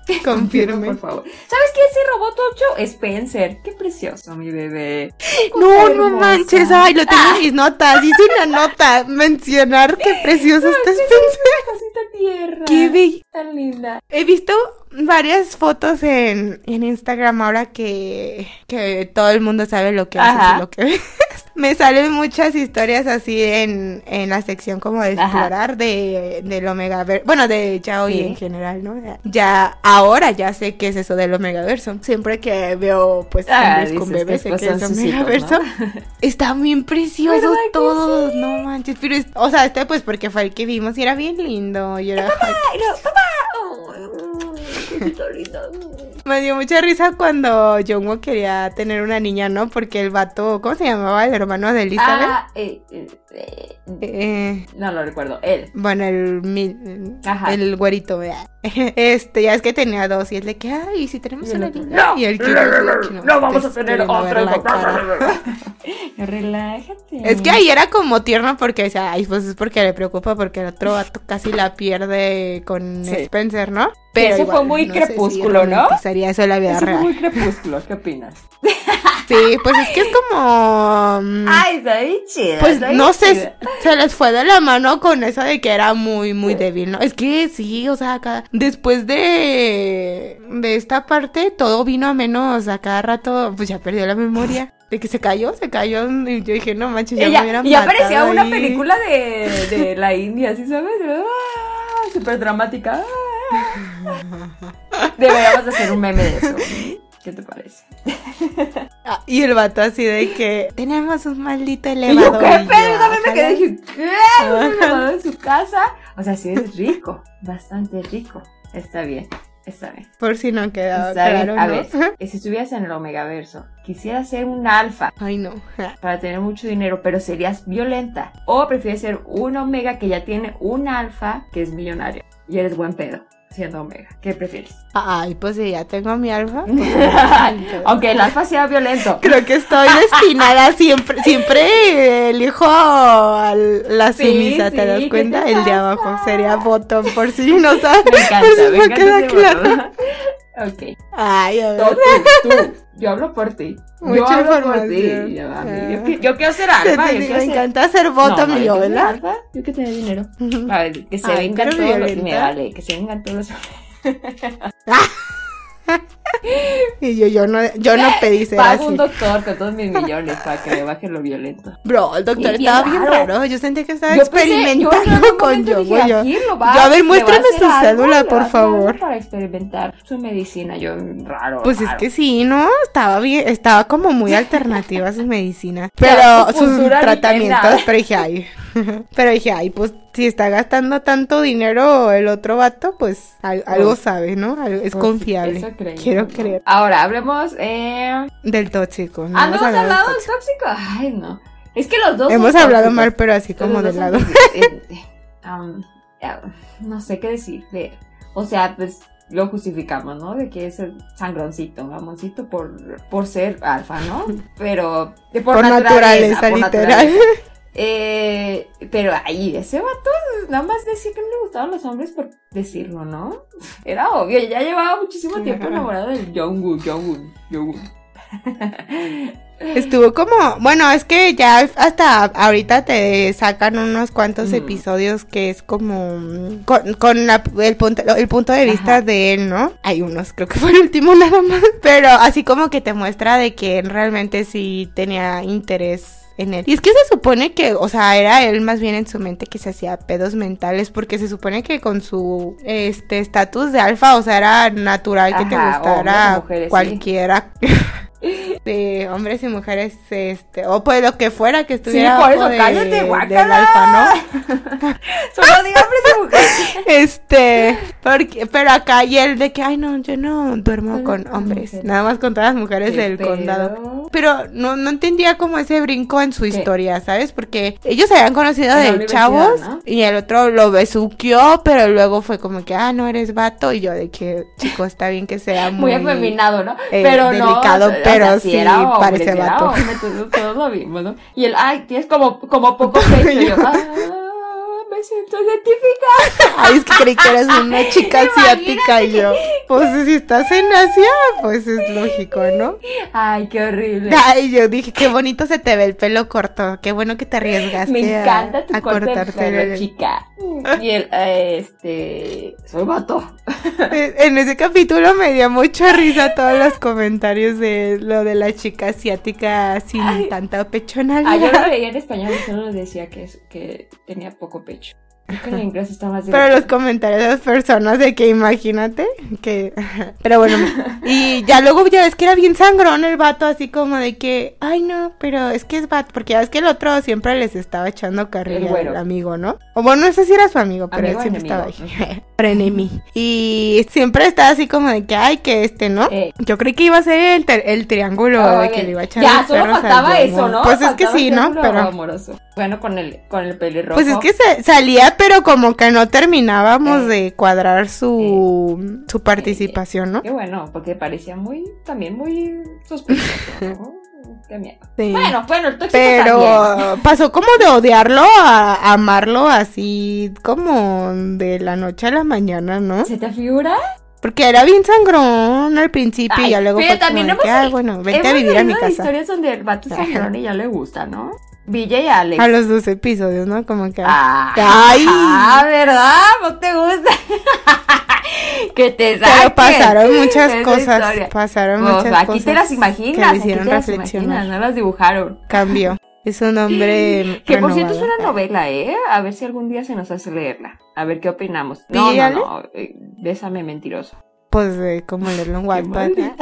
Confirme. Por favor. ¿Sabes quién se robó Tocho? Spencer. Qué precioso, mi bebé. No, no manches, ay, lo tengo Ah. en mis notas. Hice una nota mencionar qué precioso está Spencer. Cosita tierra. Qué. Tan linda. He visto varias fotos en, en Instagram ahora que, que todo el mundo sabe lo que haces Ajá. y lo que ves. Me salen muchas historias así en, en la sección como de explorar de, del Omega Bueno, de Yaoi Sí. en general, ¿no? Ya, ahora ya sé qué es eso del Omegaverso. Siempre que veo pues Ah, hombres con bebés sé que es Omegaverso. Están bien preciosos ¿Verdad que todos, sí? no manches. Pero, es- o sea, este pues porque fue el que vimos y era bien lindo. Y era, no, papá. Linda. Me dio mucha risa cuando Jungwoo quería tener una niña, ¿no? Porque el vato, ¿cómo se llamaba? El hermano de Elizabeth. Ah, eh, eh, eh, Eh, no lo recuerdo. Él. bueno, el, mi- Ajá. el güerito, ¿verdad? Este, ya es que tenía dos y es de que, ay, ¿y si tenemos Y una otro, niña. No, y el no, no, no, "No, no, no, no vamos a tener cara". Relájate. Es que ahí era como tierno porque decía, ay, pues es porque le preocupa porque el otro vato casi la pierde con Sí. Spencer, ¿no? Eso fue muy no sé si crepúsculo, ¿no? romantizaría eso la vida Eso fue real. muy crepúsculo. ¿Qué opinas? Sí, pues es que es como... mm, Ay, está bien chida. Pues no sé, se les fue de la mano con eso de que era muy, muy débil, ¿no? Es que sí, o sea, cada- después de, de esta parte, todo vino a menos, a cada rato, pues ya perdió la memoria. De que se cayó, se cayó, y yo dije, no manches, ya Y me ya, hubieran y ya parecía una película de, de la India, ¿sí sabes? Ah, Súper dramática. Ah. Deberíamos de hacer un meme de eso. ¿Qué te parece? Ah, y el vato así de que tenemos un maldito elevador. yo, ¿qué pedo? Yo también me quedé dije, ¿qué? ¿Un elevador en su casa? O sea, sí es rico, bastante rico. Está bien, está bien. Por si no quedaba claro, A ¿no? ver, si estuvieras en el Omegaverso, quisieras ser un alfa Ay, no. para tener mucho dinero, pero serías violenta. O prefieres ser un omega que ya tiene un alfa que es millonario y eres buen pedo siendo omega. ¿Qué prefieres? Ay, pues si ya tengo mi alfa. pues, Aunque el alfa sea violento. Creo que estoy destinada siempre, siempre elijo a la Sí, sumisa, ¿te sí, das ¿qué cuenta? te El de abajo sería bottom, por si no sabes. Me encanta, por si me no encanta queda claro. botón. Ok. Ay, a ver. Tú, tú, tú. Yo hablo por ti. yo Mucha hablo por ti. Yo, yo, yo quiero ser alfa. te- yo me ser... encanta hacer bottom No, yo yo, ser ¿verdad? alfa, Yo que tener dinero. A ver, que se Ay, vengan todos los... Me vale, que se vengan todos los... Y yo, yo no, yo no pedí ser Pago un doctor con todos mis millones para que me baje lo violento. Bro, el doctor bien estaba bien raro. raro. Yo sentí que estaba Yo pensé- yo experimentando con yo. dije, yo. "Aquí lo va- Yo, a ver, muéstrame su algo, cédula, por favor. Para experimentar su medicina, yo raro. Pues es que sí, ¿no? Estaba bien, estaba como muy alternativa su medicina. Pero sus tratamientos, pero dije, ay, Pero dije, ay, pues si está gastando tanto dinero el otro vato, pues algo Pues, sabe, ¿no? Es Pues, confiable. eso creí, Quiero ¿no? creer. Ahora, hablemos. Eh... Del tóxico. Ah, ¿no hemos hablado del tóxico. tóxico? Ay, no. Es que los dos. son Hemos hablado tóxicos. mal, pero así como de lado. Eh, eh, um, no sé qué decir. de- o sea, pues lo justificamos, ¿no? De que es el sangroncito, mamoncito por, por ser alfa, ¿no? Pero de por, Por naturaleza, por literal. naturaleza. Eh, pero ahí, ese vato nada más decía que no le gustaban los hombres por decirlo, ¿no? Era obvio, ya llevaba muchísimo tiempo enamorado del Jungkook, Jungkook, Jungkook. Estuvo como, bueno, es que ya hasta ahorita te sacan unos cuantos Mm. episodios que es como mm, con, con la- el, punto, el punto de vista Ajá. de él, ¿no? Hay unos, creo que fue el último nada más, pero así como que te muestra de que él realmente sí tenía interés en él. Y es que se supone que, o sea, era él más bien en su mente que se hacía pedos mentales porque se supone que con su este estatus de alfa, o sea, era natural que te Ajá, gustara sí. de hombres y mujeres, este, o pues lo que fuera que estuviera por eso, de- cállate, del guácala. alfa, ¿no? Solo diga hombres y mujeres. Este, porque, pero acá y el de que, ay no, yo no duermo con hombres, nada más con todas las mujeres ¿Qué del pedo? condado. Pero no, no entendía como ese brinco en su ¿Qué? historia, ¿sabes? Porque ellos se habían conocido En de chavos ¿no? y el otro lo besuqueó, pero luego fue como que, ah, no eres vato. Y yo de que, chico, está bien que sea Muy muy... afeminado, ¿no? eh, pero no. Delicado, o sea, pero si sí era hombre, parece si era vato. hombre, todos, todos lo vimos, ¿no? Y el, ay, tienes como, como poco pecho. Yo, ah, me siento identificada. Ay, es que creí que eras una chica asiática y yo, pues si estás en Asia, pues es lógico, ¿no? Ay, qué horrible. Ay, yo dije, qué bonito se te ve el pelo corto, qué bueno que te arriesgaste Me a- encanta tu a, corte de cortarte pelo, el- chica. Y el, eh, este, soy vato. En ese capítulo me dio mucha risa todos los comentarios de lo de la chica asiática sin Ay. tanta Ah, yo pechonalidad. lo leía en español y solo decía que tenía poco pecho. Creo que en inglés está más Pero los comentarios de las personas de que imagínate que... Pero bueno, y ya luego ya ves que era bien sangrón el vato, así como de que, ay no, pero es que es vato, porque ya ves que el otro siempre les estaba echando güero. al amigo, ¿no? O bueno, no sé si era su amigo, pero Amigo él siempre enemigo. estaba ahí. Frenemy. Y siempre estaba así como de que, ay, que este, ¿no? Eh. Yo creí que iba a ser el, el triángulo de que le iba a echar ya, solo faltaba eso. ¿no? Pues es que sí, ¿no? Pero... amoroso. Bueno, con el, con el pelirrojo. Pues es que se, salía, pero como que no terminábamos Eh. de cuadrar su, su participación, ¿no? Qué bueno, porque parecía muy, también muy sospechoso, ¿no? Qué miedo. Sí. Bueno, bueno, el tóxico también. Pero pasó como de odiarlo a amarlo así como de la noche a la mañana, ¿no? ¿Se te figura? Porque era bien sangrón al principio y ya luego pero también hemos que, ah, bueno, vente a vivir a mi casa. historias donde el vato sangrón y ya le gusta, ¿no? Villa y Alex. A los dos episodios, ¿no? Como que... Ah, Ay. ah, ¿verdad? ¿No te gusta? que te Pero saquen pasaron muchas esa cosas, historia. pasaron Pues, muchas aquí cosas te las que imaginas, le aquí hicieron te las imaginas, no las dibujaron. Cambió. Es un hombre Que por cierto es una novela, ¿eh? A ver si algún día se nos hace leerla. A ver qué opinamos. No, ¿Sí, no, no. eh, Bésame mentiroso. Pues eh, como leerlo en Wattpad. ¿eh?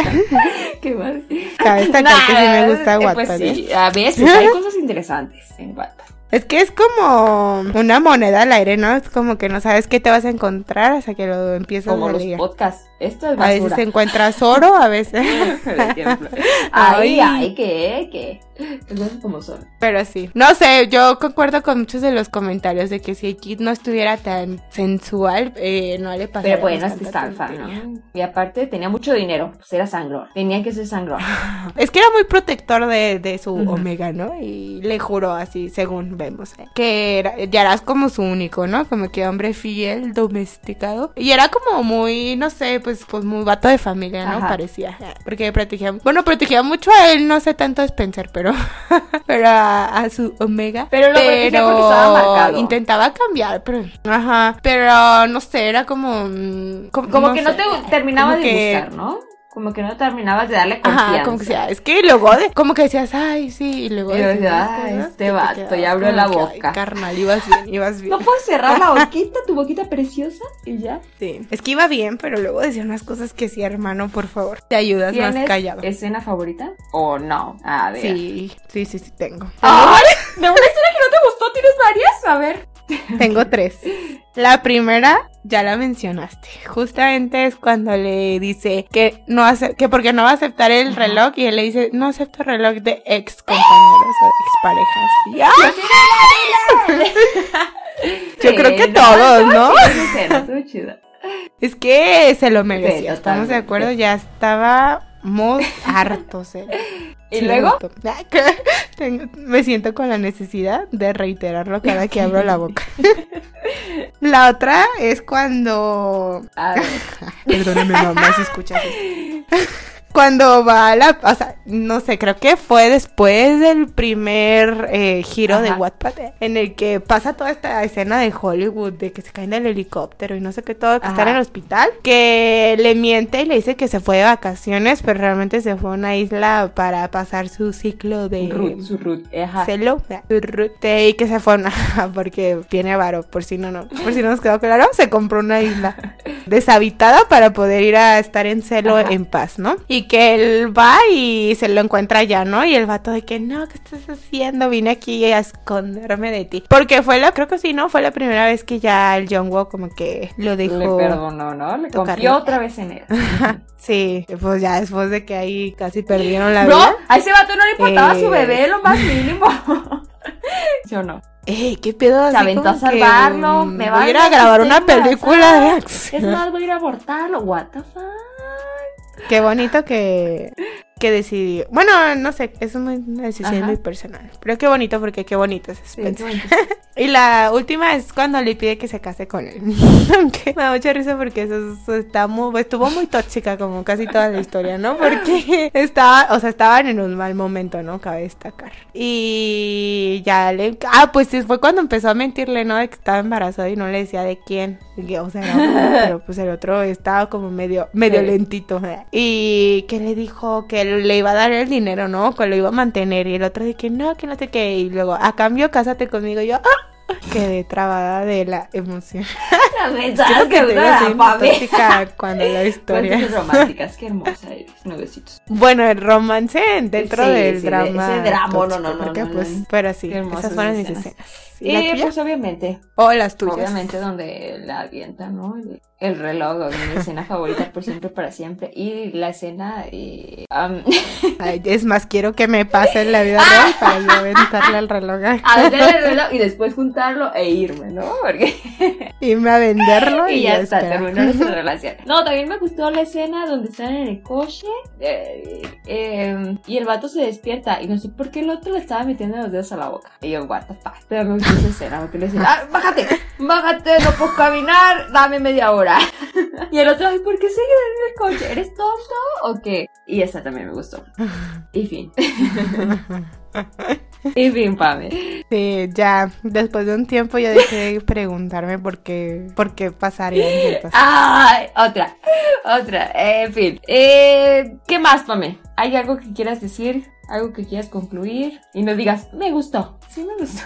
Qué mal. Cabe destacar que sí me gusta Nah, Wattpad. Pues ¿eh? sí, a veces hay cosas interesantes en Wattpad. Es que es como una moneda al aire, ¿no? Es como que no sabes qué te vas a encontrar hasta que lo empiezas Como a los leer. podcasts. Esto es A veces basura. encuentras oro, a veces. Por ejemplo. Ay. ay, ¿qué? ¿Qué? Cosas como son. Pero sí. No sé, yo concuerdo con muchos de los comentarios de que si Kid no estuviera tan sensual, eh, no le pasaría. Pero bueno, es que está alfa, ¿no? Y aparte tenía mucho dinero, pues era sangrón. Tenía que ser sangrón. Es que era muy protector de, de su Ujú. omega, ¿no? Y le juró así, según vemos, ¿eh? que era, como su único, ¿no? Como que hombre fiel, domesticado. Y era como muy, no sé, pues, pues muy vato de familia, ¿no? Ajá. Parecía. Porque protegía, bueno, protegía mucho a él, no sé tanto a Spencer, pero, pero a, a su omega. Pero lo protegía porque estaba marcado. intentaba cambiar, pero, ajá, pero no sé, era como, mm, Como que no sé, te terminaba como de que- gustar, ¿no? Como que no terminabas de darle confianza. Ajá, como que sea, es que luego de, como que decías, ay, sí, y luego Y decías cosas "Ay, este te vato, ya abrió la boca". carnal, ibas bien, ibas bien. ¿No puedes cerrar la boquita, tu boquita preciosa? Y ya. Sí. Es que iba bien, pero luego decía unas cosas que sí, hermano, por favor, te ayudas más ¿Tienes callado. escena favorita? ¿O no? A ver. Sí, sí, sí, sí, tengo. ¡Ay! De una historia que no te gustó? ¿Tienes varias? A ver. Tengo tres. La primera, ya la mencionaste. Justamente es cuando le dice que no hace, que porque no va a aceptar el reloj y él le dice, no acepto reloj de ex compañeros o ex parejas. Yo creo que todos, ¿no? Es que se lo merecía, estamos de acuerdo, ya estaba muy harto ¿Y luego? me siento con la necesidad de reiterarlo cada que abro la boca. la otra es cuando... Perdóname mamá si escuchas cuando va a la, o sea, no sé, creo que fue después del primer eh, giro de Wattpad en el que pasa toda esta escena de Hollywood de que se cae del helicóptero y no sé qué todo, que está en el hospital, que le miente y le dice que se fue de vacaciones, pero realmente se fue a una isla para pasar su ciclo de su root, ajá. celo, su root, y que se fue una, porque tiene varo, por si no, no, por si no nos quedó claro, se compró una isla deshabitada para poder ir a estar en celo en paz, ¿no? Y que él va y se lo encuentra ya, ¿no? Y el vato de que, no, ¿qué estás haciendo? Vine aquí a esconderme de ti. Porque fue la, creo que sí, ¿no? Fue la primera vez que ya el John Woo como que lo dejó. Le perdonó, ¿no? Le confió otra vez en él. sí, pues ya después de que ahí casi perdieron la vida. No, a ese vato no le importaba su bebé, lo más mínimo. ¿Sí o no? Eh, ¿qué pedo? Se aventó a salvarlo. me va a ir a grabar una película de. Es más, voy a ir a abortarlo. What the fuck? Qué bonito que, que decidió. Bueno, no sé, es una decisión muy personal. Pero qué bonito porque qué bonito es. y la última es cuando le pide que se case con él. Aunque me da mucha risa porque eso, está muy, estuvo muy tóxica como casi toda la historia, ¿no? Porque estaba, o sea, estaban en un mal momento, ¿no? Cabe destacar. Y ya le... Ah, pues fue cuando empezó a mentirle, ¿no? De que estaba embarazada y no le decía de quién. O sea, pero pues el otro estaba como medio, medio lentito. Y que le dijo que le iba a dar el dinero, ¿no? Que lo iba a mantener. Y el otro de que no, que no sé qué. Y luego, a cambio, cásate conmigo. Y yo, ¡ah! Quedé trabada de la emoción. La que, que cuando la historia. románticas, qué hermosa eres, nuevecitos. Bueno, el romance dentro del drama. ese drama, no, no, no, porque, pues, pero sí, esas fueron mis escenas. ¿Y, y pues obviamente. O las tuyas. Obviamente donde la avienta, ¿no? El, reloj, mi escena favorita por siempre, para siempre. Y la escena... Y, es más, quiero que me pase en la vida real para yo aventarle al reloj. Aventarle el reloj y después juntarlo e irme, ¿no? Porque... Irme a venderlo y, y ya, está, terminó nuestra relación. No, también me gustó la escena donde están en el coche eh, eh, y el vato se despierta y no sé por qué el otro le estaba metiendo los dedos a la boca. Y yo, what the fuck. Pero me esa escena, porque le decía, ah, bájate, bájate, no puedo caminar, dame media hora. y el otro, ¿por qué sigue en el coche? ¿Eres tonto o qué? Y esa también me gustó. Y fin. y fin, Pame. Sí, ya, después de un tiempo ya dejé de preguntarme por qué, por qué pasaría Ay, otra, otra, en fin. Eh, ¿Qué más, Pame? ¿Hay algo que quieras decir? algo que quieras concluir y no digas, me gustó. Sí, me gustó.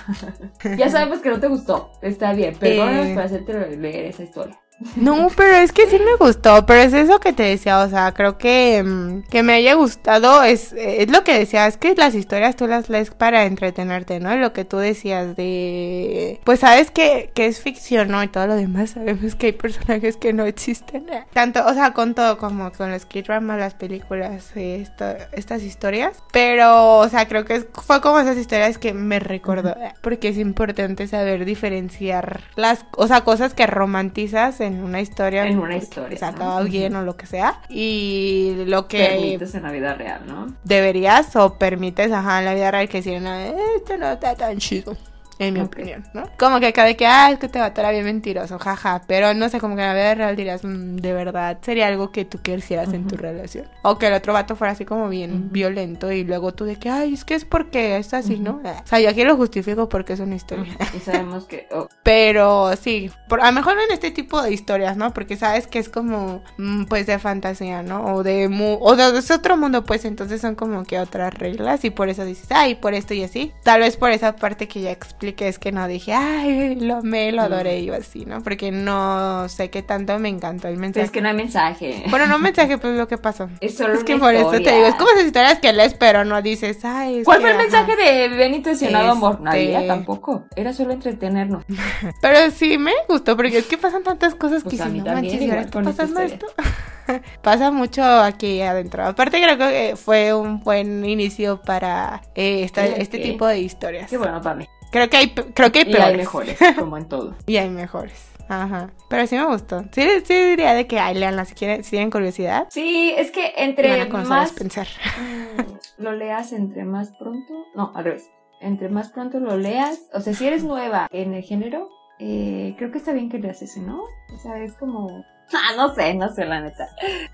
ya sabemos que no te gustó. Está bien, perdónanos eh... por hacerte leer esa historia. No, pero es que sí me gustó, pero es eso que te decía, o sea, creo que, mm, que me haya gustado, es, es lo que decía, es que las historias tú las lees para entretenerte, ¿no? Lo que tú decías de, pues sabes que, que es ficción, ¿no? Y todo lo demás sabemos que hay personajes que no existen, tanto, o sea, con todo, como con los k dramas, las películas, estas historias, pero, o sea, creo que fue como esas historias que me recordó, porque es importante saber diferenciar las, o sea, cosas que romantizas en una historia. En una historia. Se acaba bien o lo que sea. Y lo que. Permites en la vida real, ¿no? Deberías o permites, ajá, en la vida real que si esto no está tan chido en mi opinión, ¿no? Como que cada vez que, ah, es que te va a estar bien mentiroso, jaja, pero no sé, como que en la vida real dirías, mm, de verdad, sería algo que tú quisieras en tu relación. O que el otro vato fuera así como bien violento y luego tú de que, ay, es que es porque es así, ¿no? O sea, yo aquí lo justifico porque es una historia. Y sabemos que... Oh. Pero sí, por, a lo mejor en este tipo de historias, ¿no? Porque sabes que es como, mm, pues, de fantasía, ¿no? O de, o de, ese otro mundo, pues, entonces son como que otras reglas y por eso dices, ay, por esto y así. Tal vez por esa parte que ya expliqué expliqué es que no dije, ay, lo amé, lo adoré y así, ¿no? Porque no sé qué tanto me encantó el mensaje. Es que no hay mensaje. Bueno, no mensaje, pues lo que pasó. Es solo Es que una por eso te digo, es como esas historias que lees, pero no dices, ay, es ¿Cuál que, fue el ajá". mensaje de Benito Ensenado Amor? Nadie, Este- tampoco. Era solo entretenernos. Pero sí me gustó, porque es que pasan tantas cosas Pues que a si mí no también, manches, ¿y igual con pasando esto? Pasa mucho aquí adentro. Aparte creo que fue un buen inicio para eh, esta- este tipo de historias. Qué bueno para mí. Creo que hay, creo que hay Y peores. hay mejores, como en todo. Y hay mejores. Ajá. Pero sí me gustó. Sí, sí diría de que ay, leanla si quieren, si tienen curiosidad. Sí, es que entre a más mm, lo leas, entre más pronto. No, al revés. Entre más pronto lo leas. O sea, si eres nueva en el género, eh, creo que está bien que leas ese, ¿no? O sea, es como. Ah, no sé, no sé, la neta.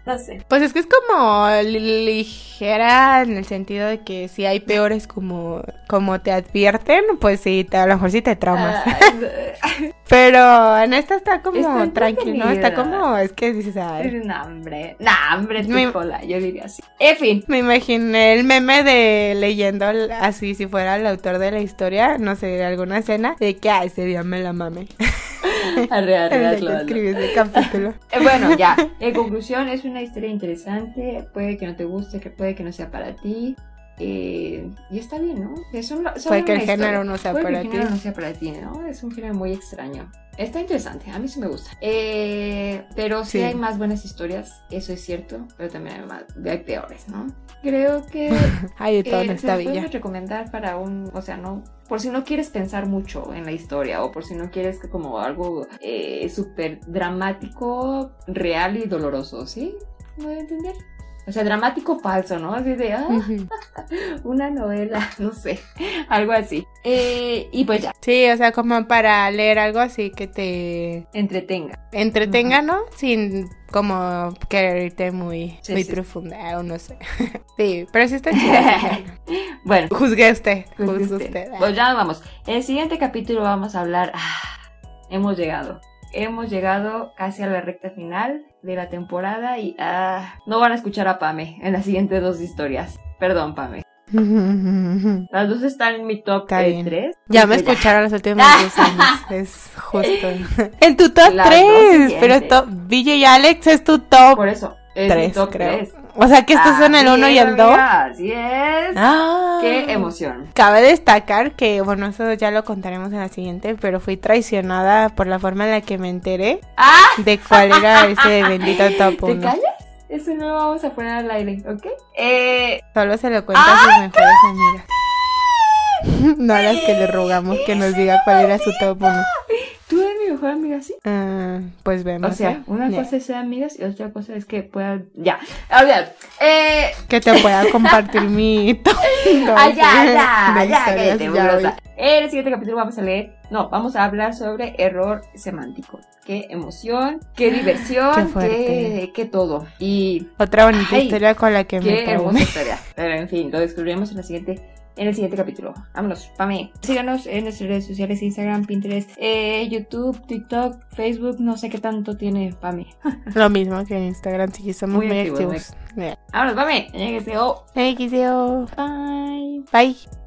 No sé. Pues es que es como li- ligera en el sentido de que si hay peores como, como te advierten, pues sí, te, a lo mejor sí te traumas. Ah, Pero en esta está como Está tranquilo, ¿no? Está como, es que dices, ay. hombre. No, hombre, tu Me- cola, yo diría así. En fin. Me imaginé el meme de leyendo así, si fuera el autor de la historia, no sé, de alguna escena, de que, ah, ese día me la mame. Arre, arre, hazlo, escribí ese capítulo. Eh, Bueno, ya. En conclusión, es una historia interesante. Puede que no te guste, que puede que no sea para ti. Eh, y está bien, ¿no? Es un, Puede que el historia. género no sea Puede que para el ti. género no sea para ti, ¿no? Es un género muy extraño. Está interesante, a mí sí me gusta. Eh, pero sí, Sí. hay más buenas historias, eso es cierto, pero también hay, más, hay peores, ¿no? Creo que Hay de todo eh, en esta villa. recomendar para un, o sea, no, por si no quieres pensar mucho en la historia o por si no quieres que como algo eh, súper dramático, real y doloroso, ¿sí? ¿Me voy a entender? O sea, dramático falso, ¿no? Así de, ah, una novela, no sé, algo así. Eh, y pues ya, Sí, o sea, como para leer algo así que te entretenga. entretenga, ¿no? Sin como querer irte muy, Sí, muy sí. profunda o no sé. Sí, pero sí está chida. bueno, Juzgue usted, Juzgue juzgue usted. usted. Pues ya vamos. En el siguiente capítulo vamos a hablar. ah, hemos llegado. Hemos llegado casi a la recta final de la temporada y ah, no van a escuchar a Pame en las siguientes dos historias. Perdón, Pame. Las dos están en mi top Está bien. 3. Ya me escucharon los últimos dos años. Es justo. En tu top Las dos 3. Pero top. Y Alex es tu top Por eso, es mi 3, top creo. 3. O sea que estos son el 1 y el 2. Así es. Ah. Qué emoción. Cabe destacar que, bueno, eso ya lo contaremos en la siguiente, pero fui traicionada por la forma en la que me enteré ¡Ah! de cuál era ese bendito top ¿Te 1. callas? Eso no lo vamos a poner al aire, ¿ok? Eh, Solo se lo cuenta a sus mejores amigas. No a las que le rogamos que nos diga cuál era su top 1. ¿Tú eres mi mejor amiga, sí? Ah, pues vemos. O sea, ¿eh? una cosa es ser amigas y otra cosa es que puedan. Ya. A ver. Eh. Que te pueda compartir mi. Ah, ya, de ya, historias, cállate, ya. En el siguiente capítulo vamos a leer. No, vamos a hablar sobre error semántico. Qué emoción, qué diversión, Qué qué, qué todo. Y Otra bonita Ay, historia con la que me qué hermosa traumé. historia. Pero en fin, lo descubriremos en la siguiente. En el siguiente capítulo. Vámonos, Pame. Síganos en nuestras redes sociales, Instagram, Pinterest, eh, YouTube, TikTok, Facebook, no sé qué tanto tiene Pame. Lo mismo que en Instagram, sí, somos Muy muy, activos, activos. Vámonos, Pame. XO. XO. Bye. Bye.